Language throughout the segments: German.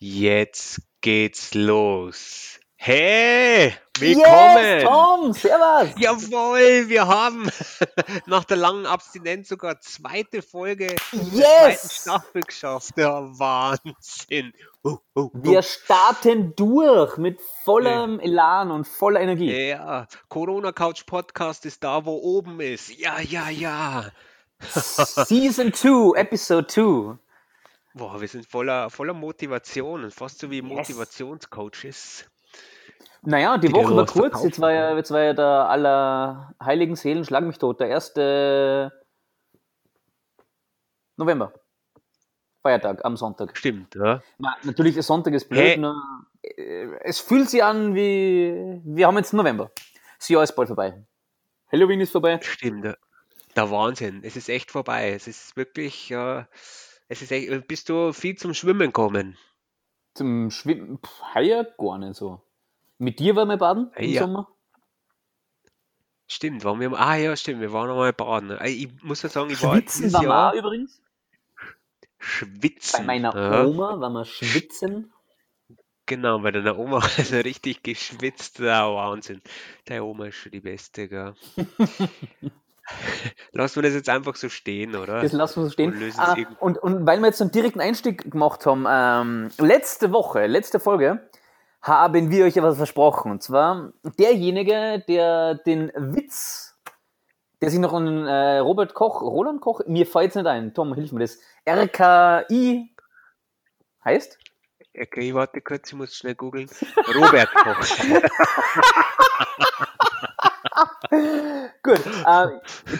Jetzt geht's los. Hey, willkommen. Yes, Tom, servus. Jawohl, wir haben nach der langen Abstinenz sogar zweite Folge yes. der zweiten Staffel geschafft. Ja, Wahnsinn. Uh, uh, uh. Wir starten durch mit vollem Elan und voller Energie. Ja, Corona Couch Podcast ist da, wo oben ist. Ja, ja, ja. Season 2, Episode 2. Boah, wir sind voller, voller Motivation, fast so wie Motivationscoaches. Naja, die, die Woche war kurz. Jetzt war, ja, jetzt war ja der aller heiligen Seelen, schlag mich tot, der 1. November. Feiertag am Sonntag. Stimmt, ja. Na, natürlich, der Sonntag ist blöd. Hey. Nur, äh, es fühlt sich an wie, wir haben jetzt November. Das Jahr ist bald vorbei. Halloween ist vorbei. Stimmt, ja. der Wahnsinn. Es ist echt vorbei. Es ist wirklich, ja. Es ist echt, bist du viel zum Schwimmen gekommen? Zum Schwimmen? Heuer gar nicht so. Mit dir waren wir baden im ja. Sommer? Stimmt, waren wir. Ah ja, stimmt, wir waren einmal baden. Äh, ich muss ja sagen, ich war. Schwitzen war Jahr, übrigens. Schwitzen. Bei meiner ja. Oma waren wir schwitzen. Genau, bei deiner Oma ist er richtig geschwitzt. Ja, Wahnsinn. Deine Oma ist schon die Beste, gell? Lassen wir das jetzt einfach so stehen, oder? Das lassen wir so stehen. Und, ah, und, und, weil wir jetzt einen direkten Einstieg gemacht haben, ähm, letzte Woche, letzte Folge, haben wir euch etwas versprochen. Und zwar derjenige, der den Witz, der sich noch an äh, Robert Koch, Roland Koch, mir fällt es nicht ein, Tom, hilf mir das, RKI heißt? Okay, warte kurz, ich muss schnell googeln. Robert Koch. Gut. Äh,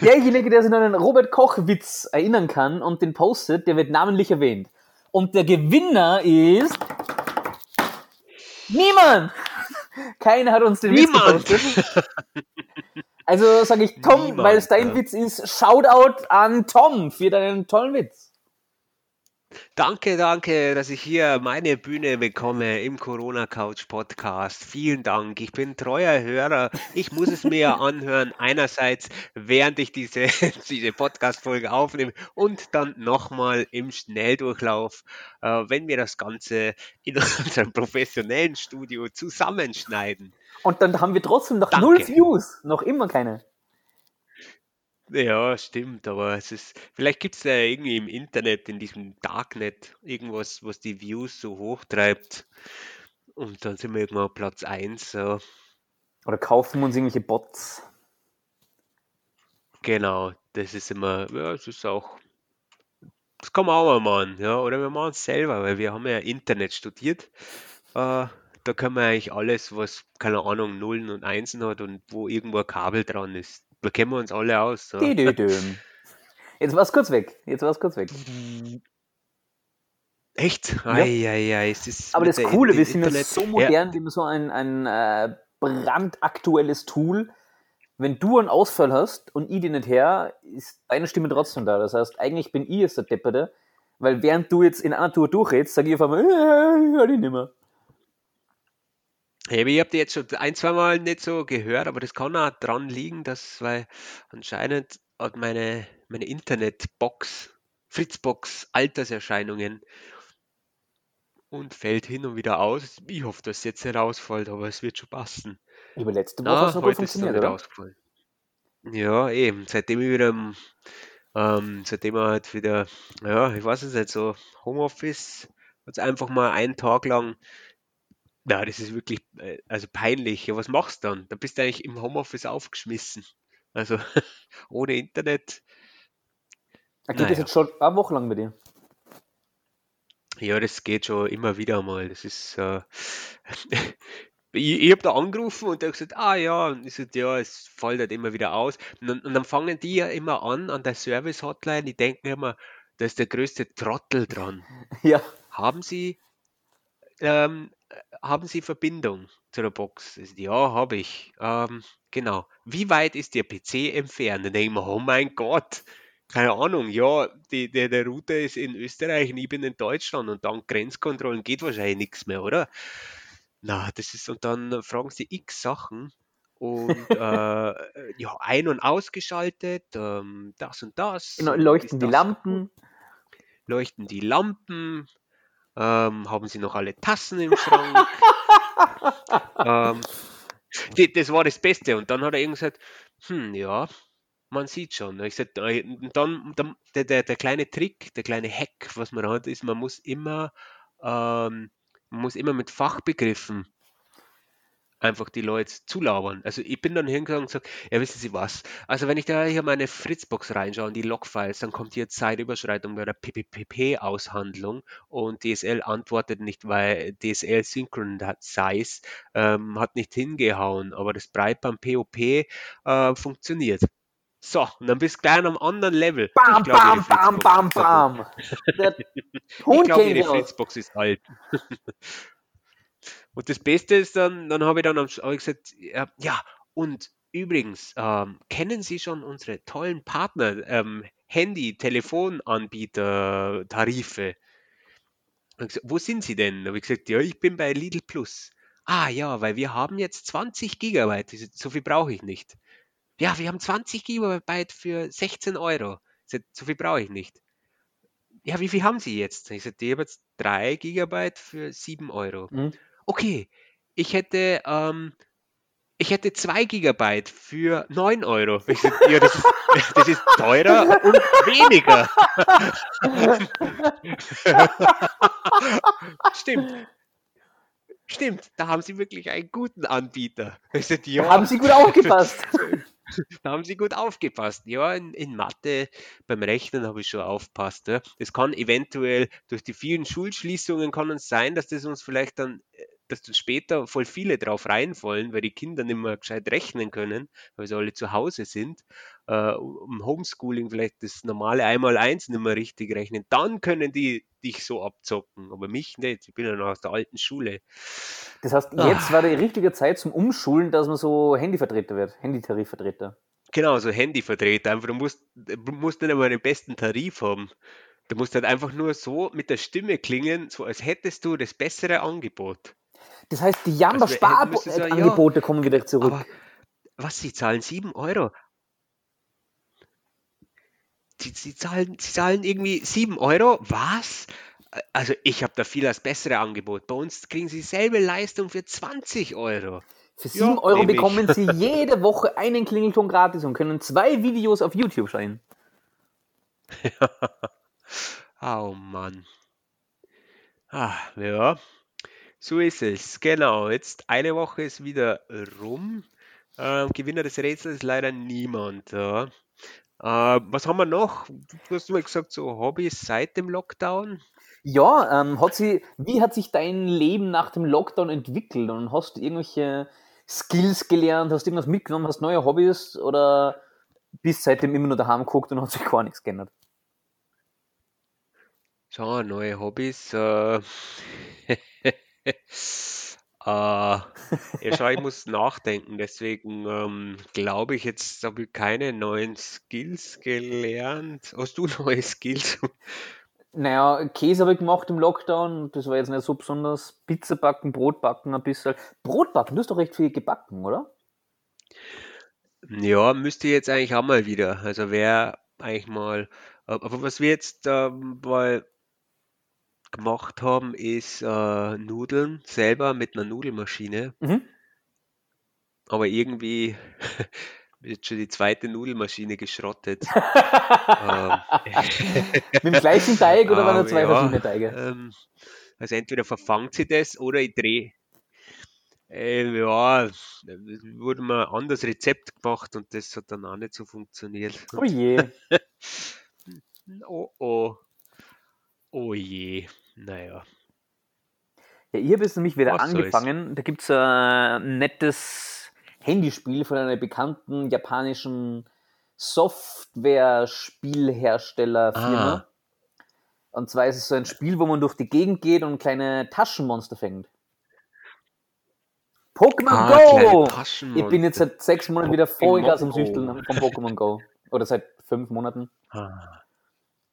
derjenige, der sich an den Robert Koch-Witz erinnern kann und den postet, der wird namentlich erwähnt. Und der Gewinner ist. Niemand! Keiner hat uns den Niemand. Witz gepostet. Also sage ich Tom, weil es dein ja. Witz ist, Shoutout an Tom für deinen tollen Witz. Danke, danke, dass ich hier meine Bühne bekomme im Corona Couch Podcast. Vielen Dank. Ich bin treuer Hörer. Ich muss es mir anhören. Einerseits, während ich diese, diese Podcast-Folge aufnehme und dann nochmal im Schnelldurchlauf, äh, wenn wir das Ganze in unserem professionellen Studio zusammenschneiden. Und dann haben wir trotzdem noch danke. null Views. Noch immer keine. Ja, stimmt, aber es ist, vielleicht gibt es ja irgendwie im Internet, in diesem Darknet, irgendwas, was die Views so hochtreibt. Und dann sind wir irgendwann auf Platz 1. So. Oder kaufen wir uns irgendwelche Bots. Genau, das ist immer, ja, es ist auch, das kann man auch mal machen, ja, oder wir machen es selber, weil wir haben ja Internet studiert. Äh, da können wir eigentlich alles, was, keine Ahnung, Nullen und Einsen hat und wo irgendwo ein Kabel dran ist, da kennen wir uns alle aus. So. Jetzt war es kurz weg. Jetzt war es kurz weg. Echt? Ei, ja. ei, ei. Es ist Aber das Coole, wir sind jetzt so modern, ja. wir haben so ein, ein äh, brandaktuelles Tool. Wenn du einen Ausfall hast und ich den nicht her, ist deine Stimme trotzdem da. Das heißt, eigentlich bin ich jetzt der Depperte, weil während du jetzt in einer Tour durchredest, sage ich auf einmal, äh, höre dich nicht mehr. Hey, ich habe die jetzt schon ein, zwei Mal nicht so gehört, aber das kann auch dran liegen, dass, weil anscheinend hat meine, meine Internetbox, Fritzbox, Alterserscheinungen und fällt hin und wieder aus. Ich hoffe, dass es jetzt nicht ausfällt, aber es wird schon passen. Über letzte Woche hat es noch funktioniert, oder? Ausgefallen. Ja, eben. Seitdem ich wieder, ähm, seitdem er halt wieder, ja, ich weiß es nicht, so Homeoffice, hat es einfach mal einen Tag lang ja, das ist wirklich äh, also peinlich. Ja, was machst du dann? Da bist du eigentlich im Homeoffice aufgeschmissen. Also ohne Internet. Da geht naja. das jetzt schon eine Woche lang bei dir? Ja, das geht schon immer wieder mal. Das ist, äh, ich, ich habe da angerufen und der gesagt, ah ja, und ich so, ja, es fällt halt immer wieder aus. Und dann, und dann fangen die ja immer an, an der Service-Hotline, die denken immer, da ist der größte Trottel dran. Ja. Haben Sie ähm, haben Sie Verbindung zu der Box? Ja, habe ich. Ähm, genau. Wie weit ist Ihr PC entfernt? Dann denke ich mir, oh mein Gott, keine Ahnung, ja, die, die, der Router ist in Österreich und ich bin in Deutschland und dann Grenzkontrollen geht wahrscheinlich nichts mehr, oder? Na, das ist, und dann fragen sie x Sachen und äh, ja, ein- und ausgeschaltet, ähm, das und das. Genau, leuchten die Lampen. Leuchten die Lampen, Ähm, haben Sie noch alle Tassen im Schrank? ähm, die, das war das Beste. Und dann hat er irgendwie gesagt, hm, ja, man sieht schon. Ich sag, äh, dann, dann der, der, der kleine Trick, der kleine Hack, was man hat, ist, man muss immer, ähm, man muss immer mit Fachbegriffen einfach die Leute zulabern. Also ich bin dann hingegangen und gesagt, ja wissen Sie was, also wenn ich da hier meine Fritzbox reinschaue und die Logfiles, dann kommt hier Zeitüberschreitung bei der PPP-Aushandlung und DSL antwortet nicht, weil DSL Synchron Size ähm, hat nicht hingehauen, aber das Breitband POP äh, funktioniert. So, und dann bist du gleich am anderen Level. Bam, bam, bam, bam, bam. ich glaube, ihre Fritzbox ist alt. und das Beste ist dann, dann habe ich dann hab ich gesagt, ja, ja, und übrigens, ähm, kennen Sie schon unsere tollen Partner, ähm, Handy, Telefonanbieter, Tarife? Gesagt, wo sind Sie denn? Da habe ich gesagt, ja, ich bin bei Lidl Plus. Ah ja, weil wir haben jetzt 20 Gigabyte, so viel brauche ich nicht. Ja, wir haben 20 Gigabyte für 16 Euro. Sag, so viel brauche ich nicht. Ja, wie viel haben Sie jetzt? Ich sagte, ich habe jetzt 3 Gigabyte für 7 Euro. Mhm. Okay, ich hätte, ähm, ich hätte 2 Gigabyte für 9 Euro. Ich sag, ja, das ist, das ist teurer und weniger. Stimmt. Stimmt, da haben Sie wirklich einen guten Anbieter. Sag, ja. Da haben Sie gut aufgepasst. da haben Sie gut aufgepasst. Ja, in, in Mathe, beim Rechnen habe ich schon aufpasst. Ja. Es kann eventuell durch die vielen Schulschließungen kann es sein, dass das uns vielleicht dann äh, dass dann später voll viele drauf reinfallen, weil die Kinder nicht mehr gescheit rechnen können, weil sie alle zu Hause sind, äh, um Homeschooling vielleicht das normale Einmal-Eins nicht mehr richtig rechnen. Dann können die dich so abzocken, aber mich nicht. Ich bin ja noch aus der alten Schule. Das heißt, jetzt ah. war die richtige Zeit zum Umschulen, dass man so Handyvertreter wird, Handytarifvertreter. Genau, so Handyvertreter. Einfach, du musst, du musst nicht einmal den besten Tarif haben. Du musst halt einfach nur so mit der Stimme klingen, so als hättest du das bessere Angebot. Das heißt, die Jamba-Sparangebote ja, kommen wieder zurück. Aber was, sie zahlen 7 Euro? Sie, sie, zahlen, sie zahlen irgendwie 7 Euro? Was? Also ich habe da viel das bessere Angebot. Bei uns kriegen sie selbe Leistung für 20 Euro. Für 7 ja, Euro bekommen sie jede Woche einen Klingelton gratis und können zwei Videos auf YouTube schauen. oh Mann. Ah, ja. So ist es, genau. Jetzt eine Woche ist wieder rum. Ähm, Gewinner des Rätsels ist leider niemand. Ja. Äh, was haben wir noch? Du hast mal gesagt, so Hobbys seit dem Lockdown. Ja, ähm, hat sie, wie hat sich dein Leben nach dem Lockdown entwickelt? Und hast du irgendwelche Skills gelernt? Hast du irgendwas mitgenommen? Hast neue Hobbys? Oder bist seitdem immer nur daheim geguckt und hat sich gar nichts geändert? So, neue Hobbys. Äh, Äh, ja, schau, ich muss nachdenken. Deswegen ähm, glaube ich, jetzt habe ich keine neuen Skills gelernt. Hast du neue Skills? Naja, Käse habe ich gemacht im Lockdown. Das war jetzt nicht so besonders. Pizza backen, Brot backen ein bisschen. Brot backen, du hast doch recht viel gebacken, oder? Ja, müsste jetzt eigentlich auch mal wieder. Also wäre eigentlich mal. Aber was wir jetzt, ähm, weil gemacht haben, ist äh, Nudeln selber mit einer Nudelmaschine. Mhm. Aber irgendwie wird schon die zweite Nudelmaschine geschrottet. ähm, mit dem gleichen Teig oder waren da zwei ja, verschiedene Teige? Ähm, also entweder verfangt sie das oder ich drehe. Äh, ja, wurde mal ein anderes Rezept gemacht und das hat dann auch nicht so funktioniert. Oh je. oh oh. Oh je, naja. Ja, ich habe jetzt nämlich wieder Was angefangen. Da gibt es ein nettes Handyspiel von einer bekannten japanischen Software-Spielherstellerfirma. Ah. Und zwar ist es so ein Spiel, wo man durch die Gegend geht und kleine Taschenmonster fängt. Pokémon ah, Go! Ich bin jetzt seit sechs Monaten wieder Vollgas am Süchteln von Pokémon Go. Oder seit fünf Monaten. Ah.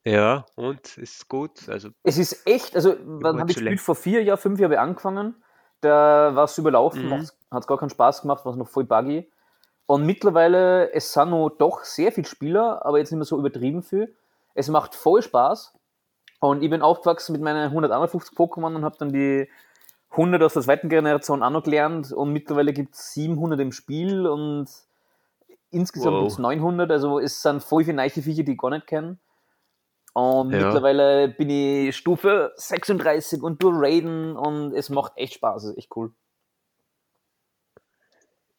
Ja, und ist gut. Also, es ist echt, also wann habe ich gespielt? Vor vier Jahren, fünf Jahren angefangen. Da war es überlaufen, mhm. hat gar keinen Spaß gemacht, war es noch voll buggy. Und mittlerweile, es sind noch doch sehr viele Spieler, aber jetzt nicht mehr so übertrieben viel. Es macht voll Spaß. Und ich bin aufgewachsen mit meinen 151 Pokémon und habe dann die 100 aus der zweiten Generation auch noch gelernt und mittlerweile gibt es 700 im Spiel und insgesamt Wow. gibt es 900, also es sind voll viele neue Viecher, die ich gar nicht kenne. Und Ja. mittlerweile bin ich Stufe 36 und durch Raiden und es macht echt Spaß, es ist echt cool.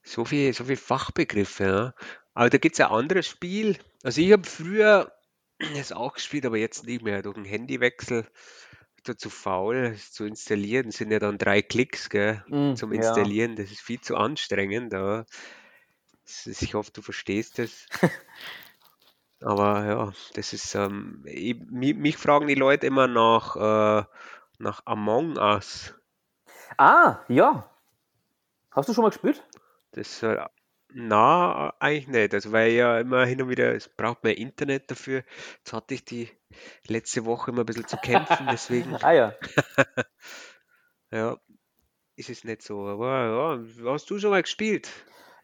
So viel, so viel Fachbegriffe, ja. Aber da gibt es ein anderes Spiel. Also ich habe früher es auch gespielt, aber jetzt nicht mehr. Durch den Handywechsel da zu faul, es zu installieren. sind ja dann drei Klicks, gell, Mm, zum ja. Installieren. Das ist viel zu anstrengend. Aber ich hoffe, du verstehst das. Aber ja, das ist, ähm, ich, mich, mich fragen die Leute immer nach, äh, nach Among Us. Ah, ja. Hast du schon mal gespielt? Das soll, na, eigentlich nicht. Also, weil ja immer hin und wieder, es braucht mehr Internet dafür. Jetzt hatte ich die letzte Woche immer ein bisschen zu kämpfen, deswegen, Ah ja. ja, ist es nicht so. Aber ja, hast du schon mal gespielt?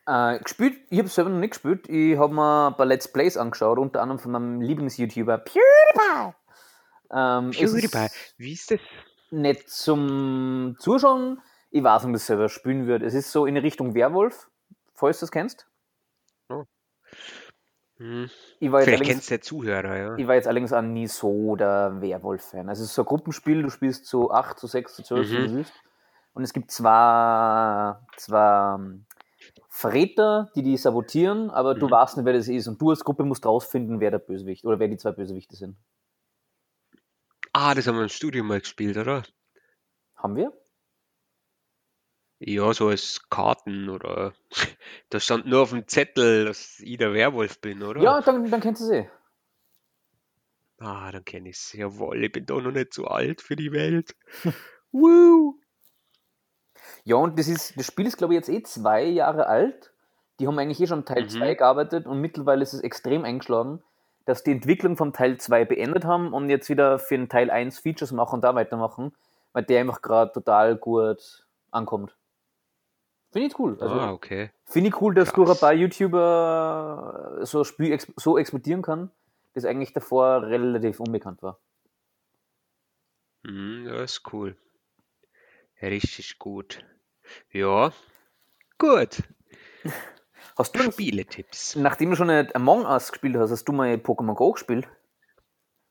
Äh, gespielt, ich habe selber noch nicht gespielt. Ich habe mir ein paar Let's Plays angeschaut, unter anderem von meinem Lieblings-YouTuber PewDiePie. Ähm, PewDiePie, ist wie ist das? nicht zum Zuschauen. Ich weiß nicht, ob ich das selber spielen würde. Es ist so in Richtung Werwolf, falls du das kennst. Hm. Ich war jetzt Vielleicht allerdings, kennst du ja Zuhörer, ja. ich war jetzt allerdings auch nie so der Werwolf-Fan. Also es ist so ein Gruppenspiel, du spielst zu 8, zu 6, zu 12, Mhm. wie du willst. Und es gibt zwei, zwei Verräter, die die sabotieren, aber du Mhm. weißt nicht, wer das ist. Und du als Gruppe musst rausfinden, wer der Bösewicht oder wer die zwei Bösewichte sind. Ah, das haben wir im Studio mal gespielt, oder? Haben wir? Ja, so als Karten oder da stand nur auf dem Zettel, dass ich der Werwolf bin, oder? Ja, dann, dann kennst du sie. Ah, dann kenne ich es. Jawohl, ich bin doch noch nicht so alt für die Welt. Woo! Ja, und das, ist, das Spiel ist, glaube ich, jetzt eh zwei Jahre alt. Die haben eigentlich eh schon Teil Mhm. 2 gearbeitet und mittlerweile ist es extrem eingeschlagen, dass die Entwicklung vom Teil 2 beendet haben und jetzt wieder für den Teil 1 Features machen und da weitermachen, weil der einfach gerade total gut ankommt. Finde ich cool. Also, Ah, okay. Finde ich cool, dass Krass. durch ein paar YouTuber so ein Spiel ex so exportieren kann, das eigentlich davor relativ unbekannt war. Hm, ja, ist cool. Richtig gut. Ja, gut. Hast du, Spieletipps. nachdem du schon nicht Among Us gespielt hast, hast du mal Pokémon Go gespielt?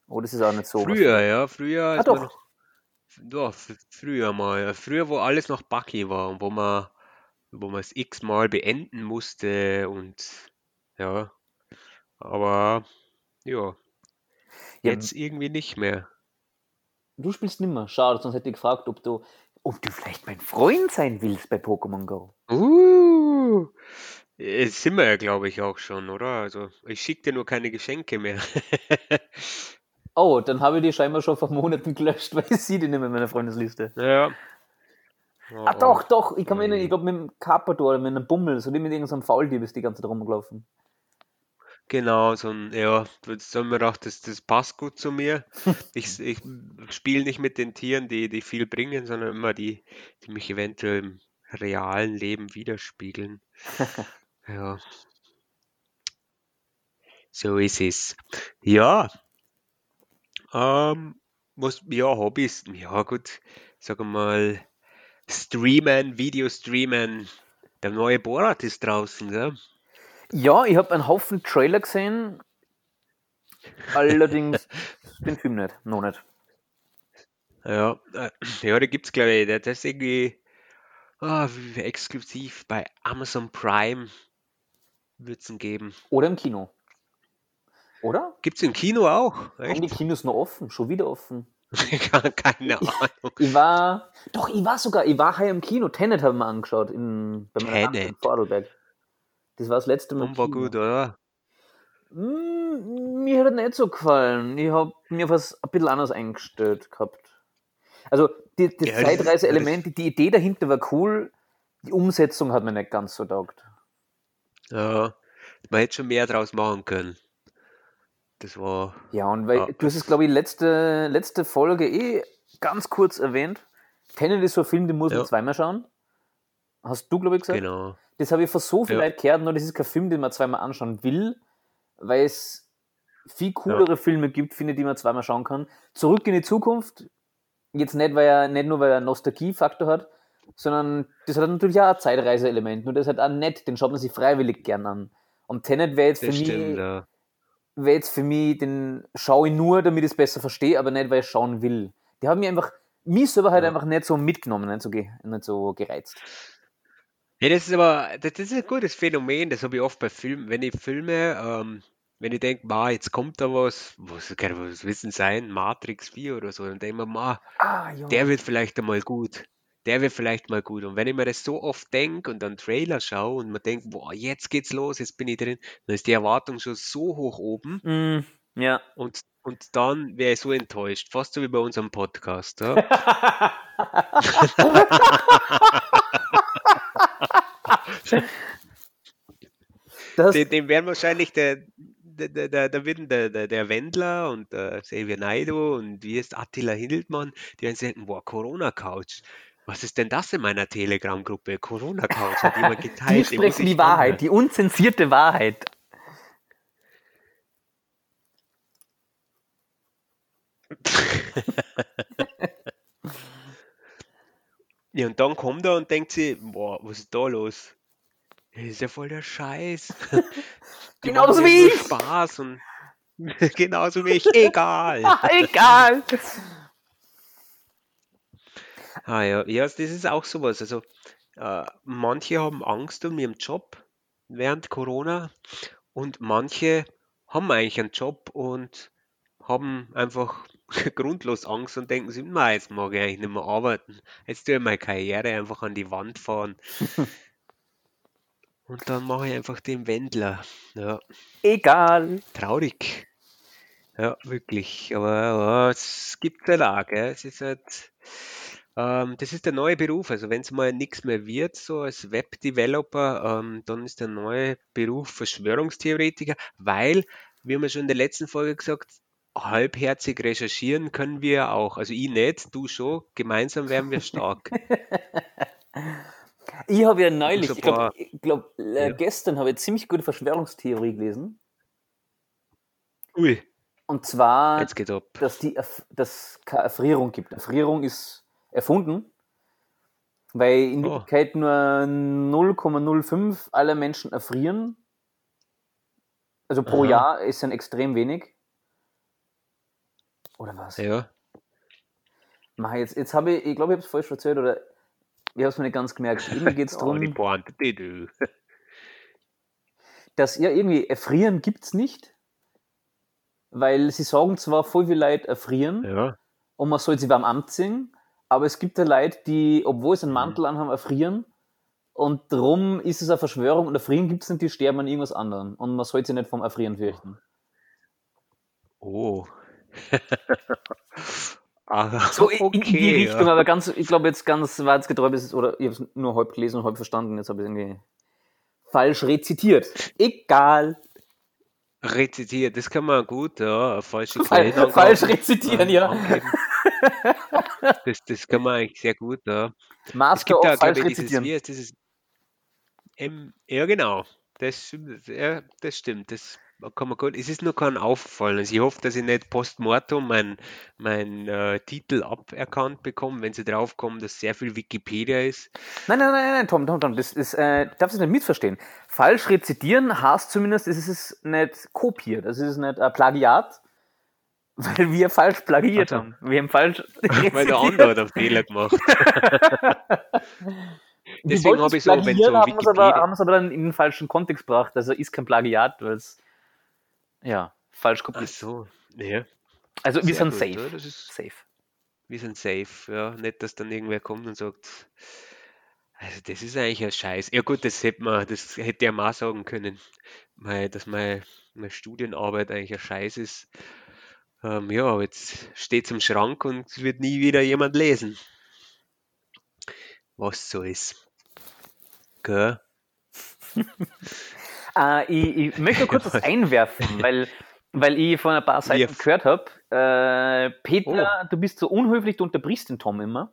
Oh, das ist auch nicht so. was- Früher, ja, früher, Ah, doch. noch, ja, f- früher mal, früher, wo alles noch buggy war und wo man, wo man es x-mal beenden musste und ja, aber ja, Ja, jetzt irgendwie nicht mehr. Du spielst nimmer. Schade, sonst hätte ich gefragt, ob du, ob du vielleicht mein Freund sein willst bei Pokémon Go. Uh, äh, sind wir ja, glaube ich, auch schon, oder? Also, ich schicke dir nur keine Geschenke mehr. Oh, dann habe ich die scheinbar schon vor Monaten gelöscht, weil ich sehe die nicht mehr in meiner Freundesliste. Ja. Ah, doch, doch. Ich kann mich erinnern, ich glaube mit dem Carpador oder mit einem Bummel, so die mit irgendeinem Fauldieb ist die ganze Zeit rumgelaufen. Genau, so ein, ja, jetzt haben wir gedacht, das, das passt gut zu mir. Ich, ich spiele nicht mit den Tieren, die, die viel bringen, sondern immer die, die mich eventuell im realen Leben widerspiegeln. Ja. So ist es. Ja. Ähm, was, ja, Hobbys, ja gut, sag mal, streamen, Videostreamen. Der neue Borat ist draußen, gell? Ja, ich habe einen Haufen Trailer gesehen, allerdings den Film nicht, noch nicht. Ja, äh, ja, da gibt's glaube ich, der- das ist irgendwie wie- exklusiv bei Amazon Prime wird's ihn geben. Oder im Kino. Oder? Gibt's im Kino auch? Haben die Echt? Kinos noch offen? Schon wieder offen? Keine Ahnung. Ich war, doch, ich war sogar, ich war hier im Kino. Tenet haben wir angeschaut in, bei meiner Tante in Tenet. Vorarlberg. Das war das letzte Mal. war gut, oder? Mm, Mir hat er nicht so gefallen. Ich habe mir was ein bisschen anders eingestellt gehabt. Also, die, das Ja, Zeitreise-Element, die, die Idee dahinter war cool. Die Umsetzung hat mir nicht ganz so taugt. Ja, man hätte schon mehr draus machen können. Das war, Ja, und weil Ja. du hast es, glaube ich, letzte, letzte Folge eh ganz kurz erwähnt. Tenet ist so ein Film, den muss man Ja. zweimal schauen. Hast du, glaube ich, gesagt? genau. Das habe ich von so viel Ja. Leuten gehört, nur das ist kein Film, den man zweimal anschauen will, weil es viel coolere ja. Filme gibt, finde die man zweimal schauen kann. Zurück in die Zukunft, jetzt nicht, weil er nicht nur weil er einen Nostalgie-Faktor hat, sondern das hat natürlich auch ein Zeitreise-Element. Nur das hat auch nett, den schaut man sich freiwillig gern an. Und Tenet wäre jetzt, für mich, ja. wär jetzt für mich, den schaue ich nur, damit ich es besser verstehe, aber nicht, weil ich schauen will. Die haben mich einfach, mich selber halt ja. einfach nicht so mitgenommen, nicht so, nicht so gereizt. Ja, das ist aber, das ist ein gutes Phänomen, das habe ich oft bei Filmen, wenn ich Filme, ähm, wenn ich denke, jetzt kommt da was, was, was wissen sein, Matrix 4 oder so, dann denke ich mir, ah, der wird vielleicht einmal gut. Der wird vielleicht mal gut. Und wenn ich mir das so oft denke und dann Trailer schaue und man denkt, boah, jetzt geht's los, jetzt bin ich drin, dann ist die Erwartung schon so hoch oben. Mm, ja. Und, und dann wäre ich so enttäuscht, fast so wie bei unserem Podcast. Ja? den, den werden wahrscheinlich der, da, da, da würden der, der, der Wendler und der Xavier Naido und wie ist Attila Hildmann, die werden sagen, boah, Corona-Couch. Was ist denn das in meiner Telegram-Gruppe? Corona-Couch hat jemand geteilt. Die sprechen die Wahrheit, die unzensierte Wahrheit. ja, und dann kommt er und denkt sie, boah, was ist da los? Das ist ja voll der Scheiß. Genauso wie ich. Spaß und genauso wie ich. Egal. Egal. Ah ja, ja, das ist auch sowas. Also äh, manche haben Angst um ihren Job während Corona und manche haben eigentlich einen Job und haben einfach grundlos Angst und denken sich, nein, jetzt mag ich eigentlich nicht mehr arbeiten. Jetzt tue ich meine Karriere einfach an die Wand fahren. Und dann mache ich einfach den Wendler. Ja. Egal. Traurig. Ja, wirklich. Aber ja, es gibt eine Lage. Es ist halt, ähm, das ist der neue Beruf. Also wenn es mal nichts mehr wird, so als Web-Developer, ähm, dann ist der neue Beruf Verschwörungstheoretiker, weil, wie haben wir schon in der letzten Folge gesagt, halbherzig recherchieren können wir auch. Also ich nicht, du schon. Gemeinsam werden wir stark. Ich habe ja neulich, ich glaube, glaub, äh, ja. gestern habe ich eine ziemlich gute Verschwörungstheorie gelesen. Ui. Und zwar, Jetzt geht's ab. dass die dass keine Erfrierung gibt. Erfrierung ist erfunden, weil in oh. Wirklichkeit nur 0,05 aller Menschen erfrieren. Also pro Aha. Jahr ist dann extrem wenig. Oder was? Ja. Mach jetzt, jetzt habe ich, ich glaube, ich habe es falsch erzählt oder ich habe es mir nicht ganz gemerkt. Irgendwie geht es darum, oh, die Pointe, die du. dass ja irgendwie erfrieren gibt es nicht, weil sie sagen zwar voll wie Leute erfrieren ja. und man soll sie warm anziehen, aber es gibt ja Leute, die, obwohl sie einen mhm. Mantel mhm. anhaben, erfrieren und darum ist es eine Verschwörung und erfrieren gibt es nicht, die sterben an irgendwas anderem und man sollte sie nicht vom Erfrieren fürchten. Oh. So okay, in, die Richtung, ja. aber ganz, ich glaube jetzt ganz wahrheitsgetreu ist es, oder ich habe es nur halb gelesen und halb verstanden, jetzt habe ich es irgendwie falsch rezitiert. Egal. Rezitiert, das kann man gut, ja, falsche Fall, Falsch rezitieren, ja. Das, das kann man eigentlich sehr gut, ja. Master es gibt da, falsch ich, rezitieren. Dieses, dieses, M, ja, genau. Das, ja, das stimmt. Das kann man gut. Es ist nur kein auffallen. Also ich hoffe, dass ich nicht postmortem meinen mein, äh, Titel aberkannt bekomme, wenn sie draufkommen, dass sehr viel Wikipedia ist. Nein, nein, nein, nein, Tom, Tom, Tom, das ist, äh, darfst du nicht missverstehen. Falsch rezitieren heißt zumindest, es ist nicht kopiert, es ist nicht ein Plagiat, weil wir falsch plagiert also, haben. Wir haben falsch rezitiert. Weil der andere hat einen Fehler gemacht. Deswegen habe ich so, wenn so Wikipedia... Aber, haben es aber dann in den falschen Kontext gebracht. Also ist kein Plagiat, weil es ja, falsch kopiert. Ach so, ja. Also wir sind gut, safe. Ja, das ist safe. Wir sind safe, ja. Nicht, dass dann irgendwer kommt und sagt, also das ist eigentlich ein Scheiß. Ja gut, das hätte man, das hätte ja mal sagen können, dass meine, meine Studienarbeit eigentlich ein Scheiß ist. Ähm, ja, aber jetzt steht es im Schrank und es wird nie wieder jemand lesen. Was so ist. Gell? Äh, ich, ich, möchte kurz was einwerfen, weil, weil ich von ein paar Seiten gehört habe. Äh, Peter, oh. du bist so unhöflich, du unterbrichst den Tom immer.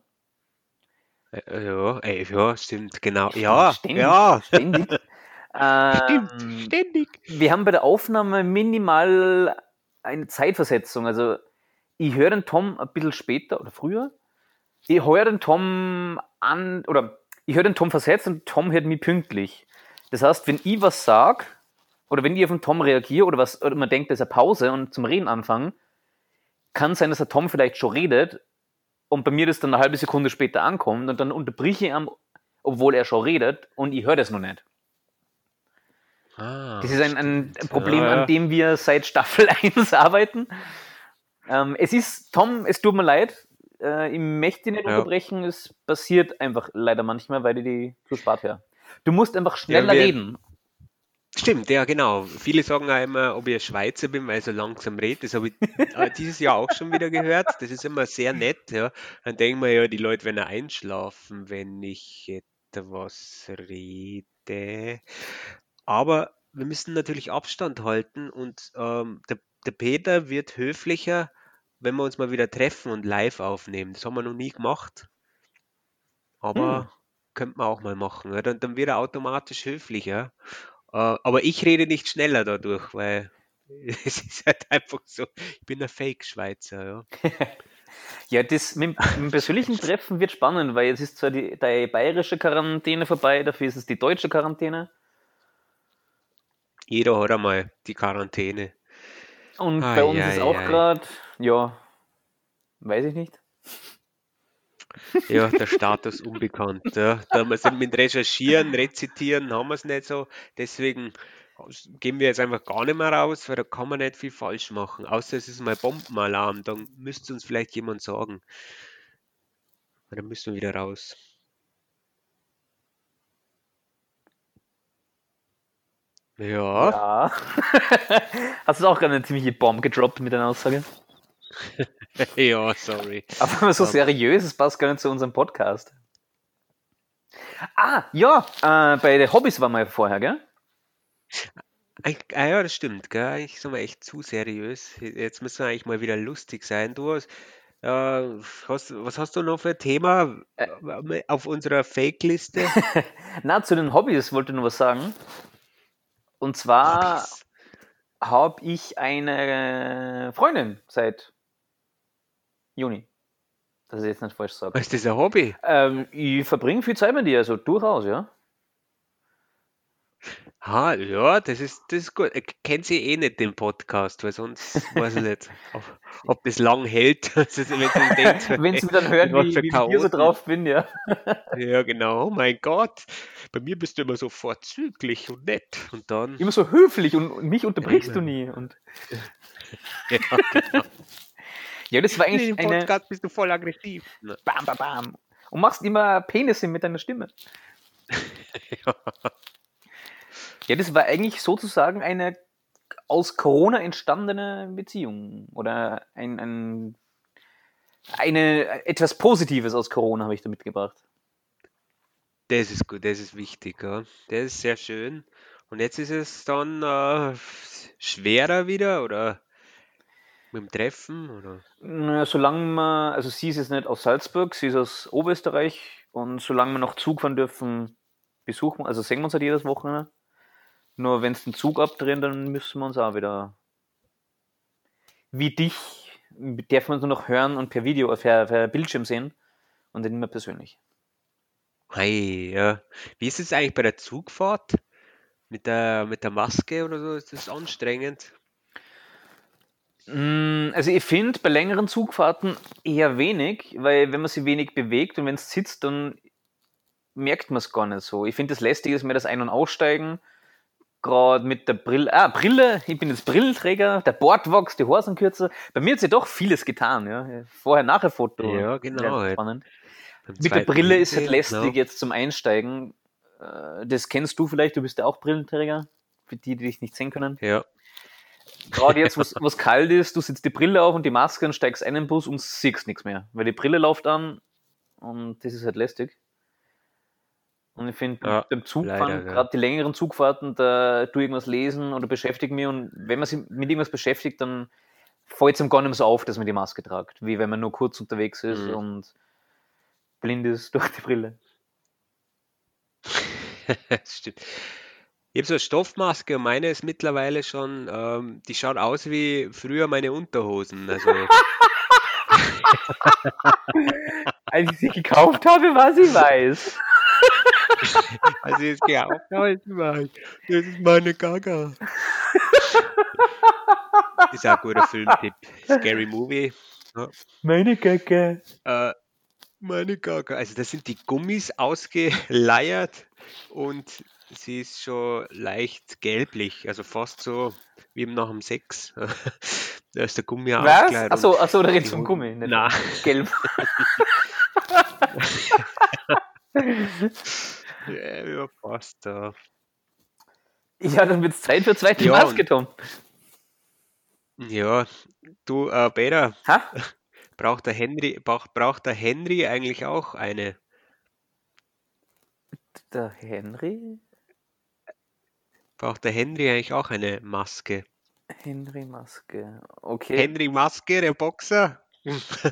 Äh, ja, ey, ja, stimmt, genau. Ja, ständig, ja. Ständig. Ähm, stimmt, ständig. Wir haben bei der Aufnahme minimal eine Zeitversetzung. Also ich höre den Tom ein bisschen später oder früher. Ich höre den Tom an, oder ich höre den Tom versetzt und Tom hört mich pünktlich. Das heißt, wenn ich was sage, oder wenn ich auf den Tom reagiere, oder, was, oder man denkt, das ist eine Pause und zum Reden anfangen, kann sein, dass der Tom vielleicht schon redet und bei mir das dann eine halbe Sekunde später ankommt und dann unterbrich ich ihn, obwohl er schon redet und ich höre das noch nicht. Ah, das ist ein, ein Problem, ja. an dem wir seit Staffel 1 arbeiten. Ähm, es ist, Tom, es tut mir leid, äh, ich möchte nicht ja. unterbrechen, es passiert einfach leider manchmal, weil ich die zu spät höre. Du musst einfach schneller wir, reden. Stimmt, ja, genau. Viele sagen auch immer, ob ich Schweizer bin, weil ich so langsam rede. Das habe ich dieses Jahr auch schon wieder gehört. Das ist immer sehr nett. Ja. Dann denken wir ja, die Leute werden einschlafen, wenn ich etwas rede. Aber wir müssen natürlich Abstand halten und ähm, der, der Peter wird höflicher, wenn wir uns mal wieder treffen und live aufnehmen. Das haben wir noch nie gemacht. Aber hm. Könnte man auch mal machen. Ja. Dann, dann wird er automatisch höflicher. Äh, aber ich rede nicht schneller dadurch, weil es ist halt einfach so, ich bin ein Fake-Schweizer. Ja. ja, das mit, dem persönlichen Treffen wird spannend, weil jetzt ist zwar die, die bayerische Quarantäne vorbei, dafür ist es die deutsche Quarantäne. Jeder hat einmal die Quarantäne. Und ah, bei uns ja, ist auch gerade, ja, weiß ich nicht. Ja, der Status unbekannt. Ja. Da wir sind mit Recherchieren, Rezitieren haben wir es nicht so. Deswegen gehen wir jetzt einfach gar nicht mehr raus, weil da kann man nicht viel falsch machen. Außer es ist mal Bombenalarm, dann müsste uns vielleicht jemand sagen. Dann müssen wir wieder raus. Ja. ja. Hast du auch gerade eine ziemliche Bombe gedroppt mit deiner Aussage? ja, sorry. Aber so seriös, es passt gar nicht zu unserem Podcast. Ah, ja, äh, bei den Hobbys waren wir vorher, gell? Ah ja, das stimmt, gell? Ich sag mal echt zu seriös. Jetzt müssen wir eigentlich mal wieder lustig sein. Du hast, äh, hast was hast du noch für ein Thema äh, auf unserer Fake-Liste? Na, zu den Hobbys wollte ich noch was sagen. Und zwar habe ich eine Freundin seit Juni. Dass ich jetzt nicht falsch sage. Ist das ein Hobby? Ähm, ich verbringe viel Zeit mit dir, also durchaus, ja. Ha, ja, das ist, das ist gut. Kennt sie eh nicht den Podcast, weil sonst weiß ich nicht, ob, ob das lang hält. Wenn sie dann hören, wie, wie ich so drauf bin, ja. ja, genau. Oh mein Gott, bei mir bist du immer so vorzüglich und nett. Und dann. Immer so höflich und mich unterbrichst ja, du nie. Und ja, genau. Ja, das war eigentlich In dem Podcast eine... bist du voll aggressiv. Bam, bam, bam. Und machst immer Penisse mit deiner Stimme. ja. ja, das war eigentlich sozusagen eine aus Corona entstandene Beziehung. Oder ein, ein eine, etwas Positives aus Corona habe ich da mitgebracht. Das ist gut, das ist wichtig. Ja. Das ist sehr schön. Und jetzt ist es dann äh, schwerer wieder oder mit dem Treffen? Oder? Naja, solange man, also sie ist jetzt nicht aus Salzburg, sie ist aus Oberösterreich und solange wir noch Zug fahren dürfen, besuchen, also sehen wir uns halt jedes Wochenende. Nur wenn es den Zug abdrehen, dann müssen wir uns auch wieder wie dich, dürfen wir uns nur noch hören und per Video, per, per Bildschirm sehen und nicht mehr persönlich. Hey, ja. Wie ist es eigentlich bei der Zugfahrt? Mit der, mit der Maske oder so? Ist das anstrengend? Mm, also ich finde bei längeren Zugfahrten eher wenig, weil wenn man sich wenig bewegt und wenn es sitzt, dann merkt man es gar nicht so. Ich finde das Lästige ist mir das Ein- und Aussteigen, gerade mit der Brille. Ah, Brille, ich bin jetzt Brillenträger, der Bord wächst, die Hosen kürzer. Bei mir hat sich doch vieles getan, ja. Vorher-Nachher-Foto. Ja, genau. Spannend. Mit der Brille ist halt lästig genau. jetzt zum Einsteigen. Äh, das kennst du vielleicht, du bist ja auch Brillenträger, für die, die dich nicht sehen können. Ja. Gerade jetzt, wo es kalt ist, du setzt die Brille auf und die Maske und steigst einen Bus und siehst nichts mehr. Weil die Brille läuft an und das ist halt lästig. Und ich finde, ja, beim Zugfahren, ja. gerade die längeren Zugfahrten, da tue ich irgendwas lesen oder beschäftige mich und wenn man sich mit irgendwas beschäftigt, dann fällt es ihm gar nicht mehr so auf, dass man die Maske tragt, wie wenn man nur kurz unterwegs ist mhm. und blind ist durch die Brille. Stimmt. Ich habe so eine Stoffmaske und meine ist mittlerweile schon, ähm, die schaut aus wie früher meine Unterhosen. Also, Als ich sie gekauft habe, war sie weiß. als ich es gekauft habe, ist mein, das ist meine Gaga. Ist auch ein guter Filmtipp. Scary Movie. Ja. Meine Kacke. Äh, meine Gaga. Also da sind die Gummis ausgeleiert und sie ist schon leicht gelblich, also fast so wie nach dem Sex. da ist der Gummi Was? ausgeleiert. Achso, achso, da redest du vom Gummi. Nicht Nein. Gelb. Ja, ja, fast. Ja. Ja, dann wird es Zeit für zweite Ja, Maske, Tom. ja, du, äh, Peter, Ha? braucht der Henry, braucht, braucht der Henry eigentlich auch eine? Der Henry? Braucht der Henry eigentlich auch eine Maske? Henry Maske. Okay. Henry Maske, der Boxer?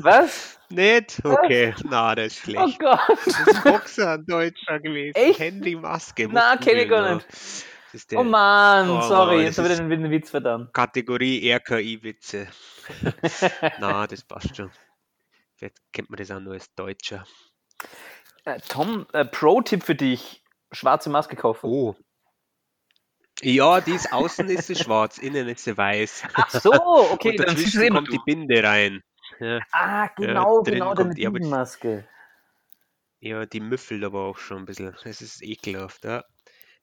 Was? Nicht? Okay, na, das ist Oh schlecht. Gott. Das ist Boxer, ein Deutscher gewesen. Echt? Henry Maske. Na, musst kenn ich gar nicht. Der Oh Mann, Oh, sorry, das jetzt habe ich den Witz verdammt. Kategorie RKI-Witze. Na, das passt schon. Vielleicht kennt man das auch nur als Deutscher. Äh, Tom, äh, Pro-Tipp für dich: schwarze Maske kaufen. Oh. Ja, die ist außen ist sie schwarz, innen ist sie weiß. Ach so, okay, Und dann dazwischen nur kommt die. Binde rein. Ja, Ah, genau, drin genau, kommt deine die, Bienenmaske. ja, die müffelt aber auch schon ein bisschen. Das ist ekelhaft, ja.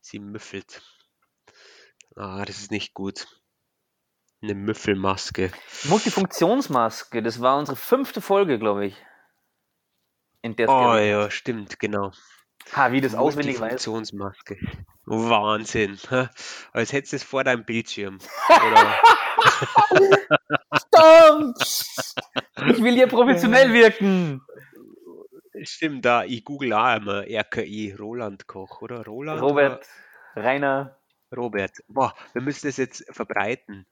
Sie müffelt. Ah, das ist nicht gut. Eine Müffelmaske. Multifunktionsmaske, das war unsere fünfte Folge, glaube ich. In der es Oh ja, stimmt, genau. Ha, wie das auswendig weiß. Wahnsinn. Als hättest du es vor deinem Bildschirm. Tom! Ich will hier professionell wirken. stimmt, da, ich google auch immer RKI, Roland Koch, oder? Roland? Robert, Rainer. Oder Robert. Boah, wir müssen das jetzt verbreiten.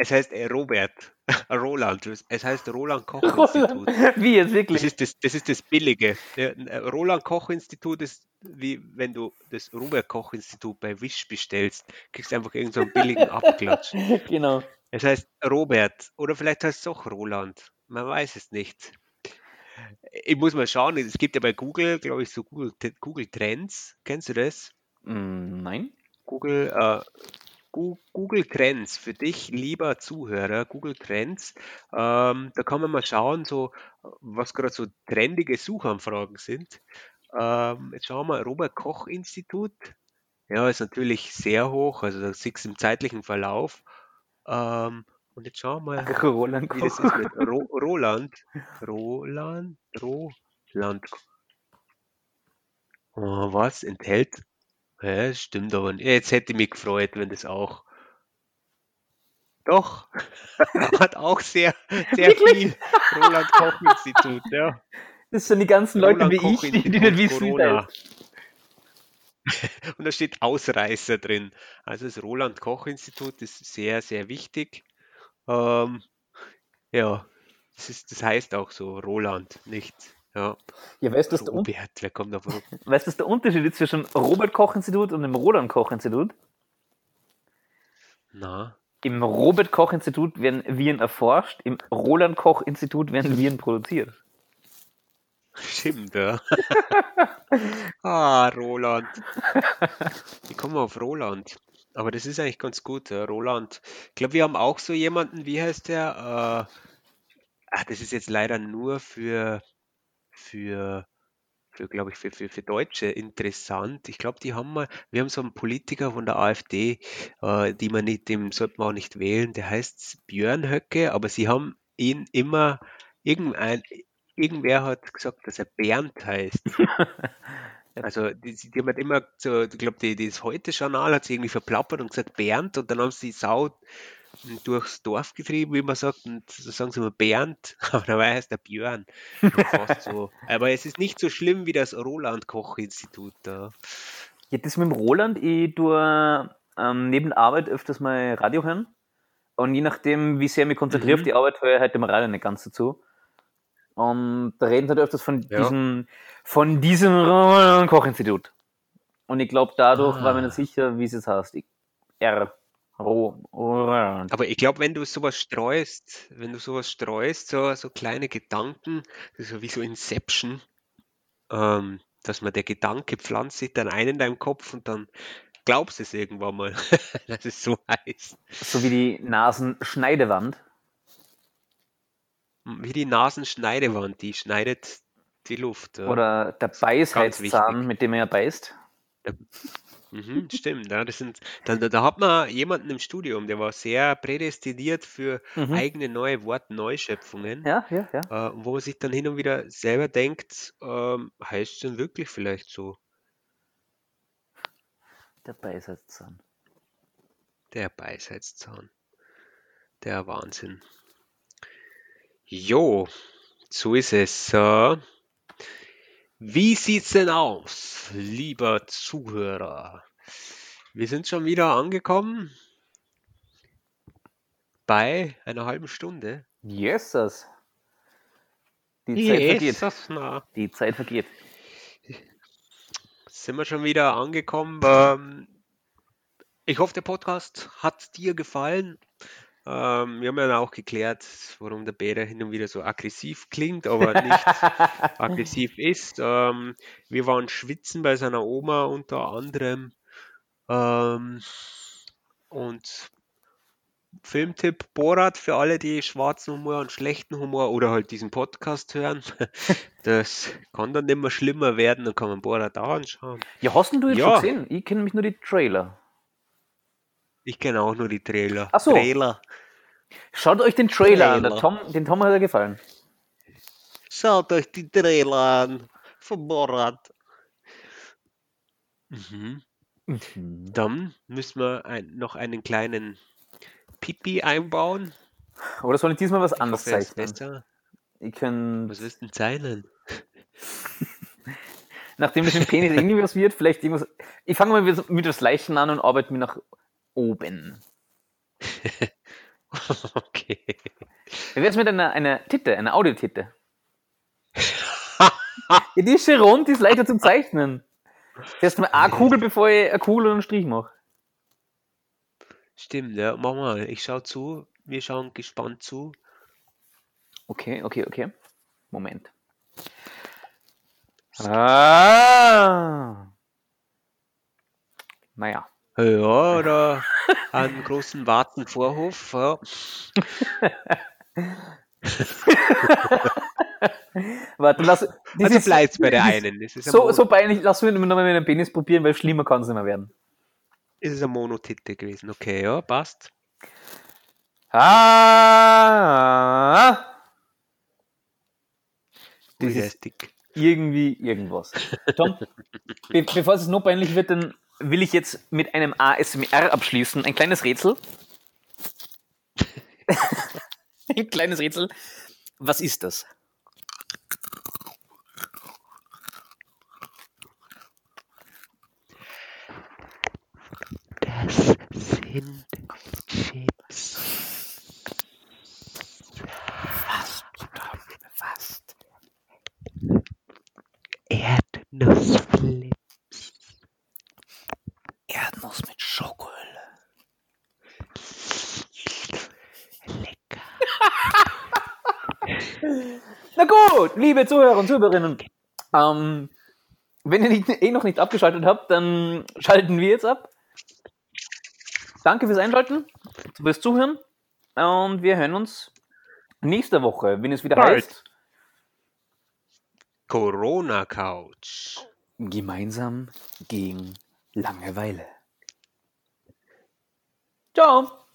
Es heißt äh, Robert, Roland, es heißt Roland Koch Institut. Wie jetzt Das wirklich? ist das, das ist das Billige. Äh, Roland Koch Institut ist wie wenn du das Robert Koch Institut bei Wish bestellst, kriegst du einfach irgendeinen so billigen Abklatsch. Genau. Es heißt Robert oder vielleicht heißt es auch Roland. Man weiß es nicht. Ich muss mal schauen, es gibt ja bei Google, glaube ich, so Google, Google Trends. Kennst du das? Mm, Nein. Google, äh, Google Trends, für dich, lieber Zuhörer, Google Trends, ähm, da kann man mal schauen, so, was gerade so trendige Suchanfragen sind. Ähm, jetzt schauen wir, Robert Koch Institut, ja, ist natürlich sehr hoch, also da siehst du im zeitlichen Verlauf. Ähm, und jetzt schauen wir mal, Roland wie das ist mit Ro Roland. Roland, Roland. Oh, was? Enthält? Ja, das stimmt aber nicht. Jetzt hätte ich mich gefreut, wenn das auch. Doch, hat auch sehr, sehr Wirklich? viel Roland Koch Institut, ja. Das sind die ganzen Leute Roland wie Koch ich, die, die nicht wissen, Corona. das. Und da steht Ausreißer drin. Also das Roland Koch Institut ist sehr, sehr wichtig. Ähm, ja, das, ist, das heißt auch so, Roland, nicht. Ja, Ja, weißt du, was der, Un- Robert, wer kommt auf Robert? weißt, du, was der Unterschied ist zwischen Robert Koch Institut und dem Roland Koch Institut? Na, Im Robert Koch Institut werden Viren erforscht, im Roland Koch Institut werden Viren produziert. stimmt, ja. ah, Roland. Wie kommen wir auf Roland? Aber das ist eigentlich ganz gut, ja, Roland. Ich glaube, wir haben auch so jemanden, wie heißt der? Äh, ah, das ist jetzt leider nur für, für, für glaube ich, für, für, für Deutsche interessant. Ich glaube, die haben mal, wir haben so einen Politiker von der AfD, äh, die man nicht, dem sollte man auch nicht wählen, der heißt Björn Höcke, aber sie haben ihn immer, irgendein, irgendwer hat gesagt, dass er Bernd heißt. Also die, die haben halt immer so, ich glaube, das Heute-Journal hat sie irgendwie verplappert und gesagt Bernd und dann haben sie Sau durchs Dorf getrieben, wie man sagt, und so sagen sie immer Bernd, aber dabei heißt er Björn. So. Aber es ist nicht so schlimm wie das Roland-Koch-Institut da. Ja, das mit dem Roland, ich tue ähm, neben Arbeit öfters mal Radio hören. Und je nachdem, wie sehr ich mich konzentriere Mhm. auf die Arbeit, höre ich halt dem Radio nicht ganz dazu. Und da reden sie halt öfters von Ja. diesem, von diesem Roland Koch Institut. Und ich glaube, dadurch ah. war mir nicht sicher, wie es jetzt heißt. R. Orange. Aber ich glaube, wenn du sowas streust, wenn du sowas streust, so, so kleine Gedanken, so wie so Inception, ähm, dass man der Gedanke pflanzt sich dann ein in deinem Kopf und dann glaubst du es irgendwann mal, dass es so heißt. So wie die Nasenschneidewand. Wie die Nasenschneidewand, die schneidet die Luft. Ja. Oder der Beißheitszahn, mit dem er beißt. Der, Mhm, stimmt, ja, das sind, da, da hat man jemanden im Studium, der war sehr prädestiniert für Mhm. eigene neue Wortneuschöpfungen, Ja, ja, ja. äh, wo man sich dann hin und wieder selber denkt, ähm, heißt es denn wirklich vielleicht so? Der Beiseitszahn. Der Beiseitszahn. Der Wahnsinn. Jo, so ist es. Äh, wie sieht's denn aus, lieber Zuhörer? Wir sind schon wieder angekommen bei einer halben Stunde. Jesus. Die Zeit Jesus, vergeht. Na. Die Zeit vergeht. Sind wir schon wieder angekommen. Ähm, ich hoffe, der Podcast hat dir gefallen. Ähm, wir haben ja auch geklärt, warum der Bäder hin und wieder so aggressiv klingt, aber nicht aggressiv ist. Ähm, wir waren schwitzen bei seiner Oma unter anderem. Ähm, und Filmtipp Borat für alle, die schwarzen Humor und schlechten Humor oder halt diesen Podcast hören. Das kann dann immer schlimmer werden, dann kann man Borat auch anschauen. Ja, hast du jetzt ja. schon gesehen? Ich kenne mich nur die Trailer. Ich kenne auch nur die Trailer. Ach so. Trailer. Schaut euch den Trailer, Trailer. an. Tom, den Tom hat er gefallen. Schaut euch die Trailer an. Von Borat. Mhm. Mhm. Dann müssen wir ein, noch einen kleinen Pipi einbauen. Oder soll ich diesmal was anderes zeichnen? Ich kann... Was willst du denn zeichnen? Nachdem das im Penis irgendwie was wird, vielleicht irgendwas. Ich fange mal mit, mit was Leichten an und arbeite mir nach oben. okay. Wie wär's mit einer, einer Titte, einer Audiotitte? ja, die ist schon rund, die ist leichter zum Zeichnen. Erst mal eine Kugel, bevor ich eine Kugel und einen Strich mache. Stimmt, ja, mach mal. Ich schau zu. Wir schauen gespannt zu. Okay, okay, okay. Moment. Ah. Naja. Ja, oder einen großen Wartenvorhof. Ja. Warte, lass. Das also bleibt bei der einen. so, so peinlich, lass mich nochmal mit dem Penis probieren, weil schlimmer kann es nicht mehr werden. Ist es eine Monotitte gewesen? Okay, ja, passt. Ah! Das ist irgendwie irgendwas. Tom, be bevor es noch peinlich wird, dann will ich jetzt mit einem ASMR abschließen. Ein kleines Rätsel. Ein kleines Rätsel. Was ist das? Das sind Chips. Fast, Tom, fast. Erdnussflip. Erdnuss mit Schokolade. Lecker. Na gut, liebe Zuhörer und Zuhörerinnen. Ähm, wenn ihr nicht, eh noch nicht abgeschaltet habt, dann schalten wir jetzt ab. Danke fürs Einschalten, fürs Zuhören. Und wir hören uns nächste Woche, wenn es wieder Bald. heißt. Corona Couch. Gemeinsam gegen Langeweile. Ciao.